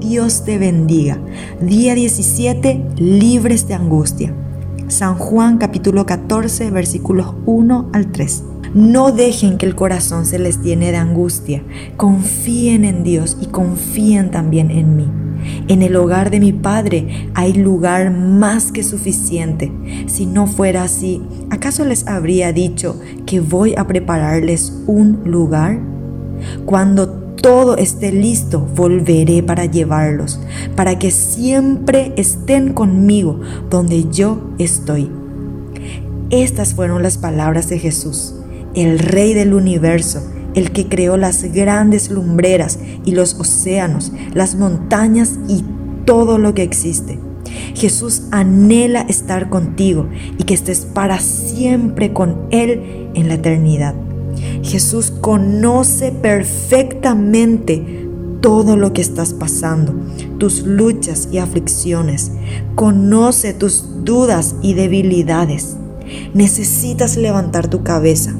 Dios te bendiga. Día 17, libres de angustia. San Juan capítulo 14 versículos 1 al 3. No dejen que el corazón se les llene de angustia. Confíen en Dios y confíen también en mí. En el hogar de mi Padre hay lugar más que suficiente. Si no fuera así, ¿acaso les habría dicho que voy a prepararles un lugar? Cuando todo esté listo, volveré para llevarlos, para que siempre estén conmigo donde yo estoy. Estas fueron las palabras de Jesús, el Rey del universo, el que creó las grandes lumbreras y los océanos, las montañas y todo lo que existe. Jesús anhela estar contigo y que estés para siempre con Él en la eternidad. Jesús conoce perfectamente todo lo que estás pasando, tus luchas y aflicciones. Conoce tus dudas y debilidades. Necesitas levantar tu cabeza.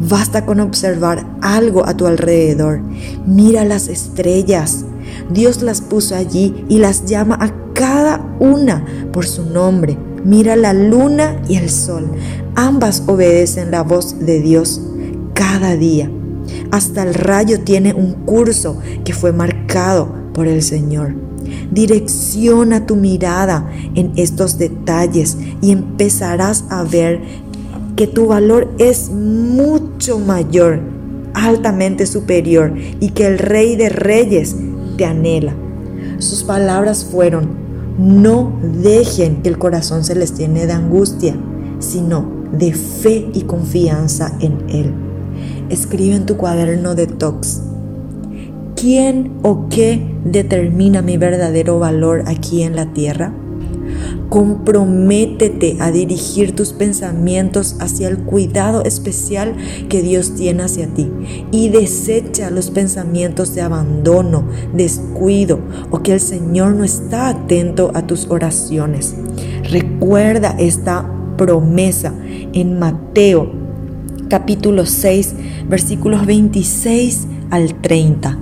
Basta con observar algo a tu alrededor. Mira las estrellas. Dios las puso allí y las llama a cada una por su nombre. Mira la luna y el sol. Ambas obedecen la voz de Dios cada día. Hasta el rayo tiene un curso que fue marcado por el Señor. Direcciona tu mirada en estos detalles y empezarás a ver que tu valor es mucho mayor, altamente superior y que el Rey de Reyes te anhela. Sus palabras fueron, no dejen que el corazón se les llene de angustia, sino de fe y confianza en Él escribe en tu cuaderno de tox. ¿Quién o qué determina mi verdadero valor aquí en la tierra? Comprométete a dirigir tus pensamientos hacia el cuidado especial que Dios tiene hacia ti y desecha los pensamientos de abandono, descuido o que el Señor no está atento a tus oraciones. Recuerda esta promesa en Mateo capítulo 6, versículos 26 al 30.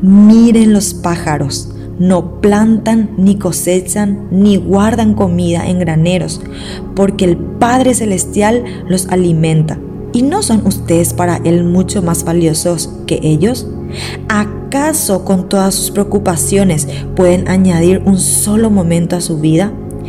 Miren los pájaros, no plantan, ni cosechan, ni guardan comida en graneros, porque el Padre Celestial los alimenta. ¿Y no son ustedes para Él mucho más valiosos que ellos? ¿Acaso con todas sus preocupaciones pueden añadir un solo momento a su vida?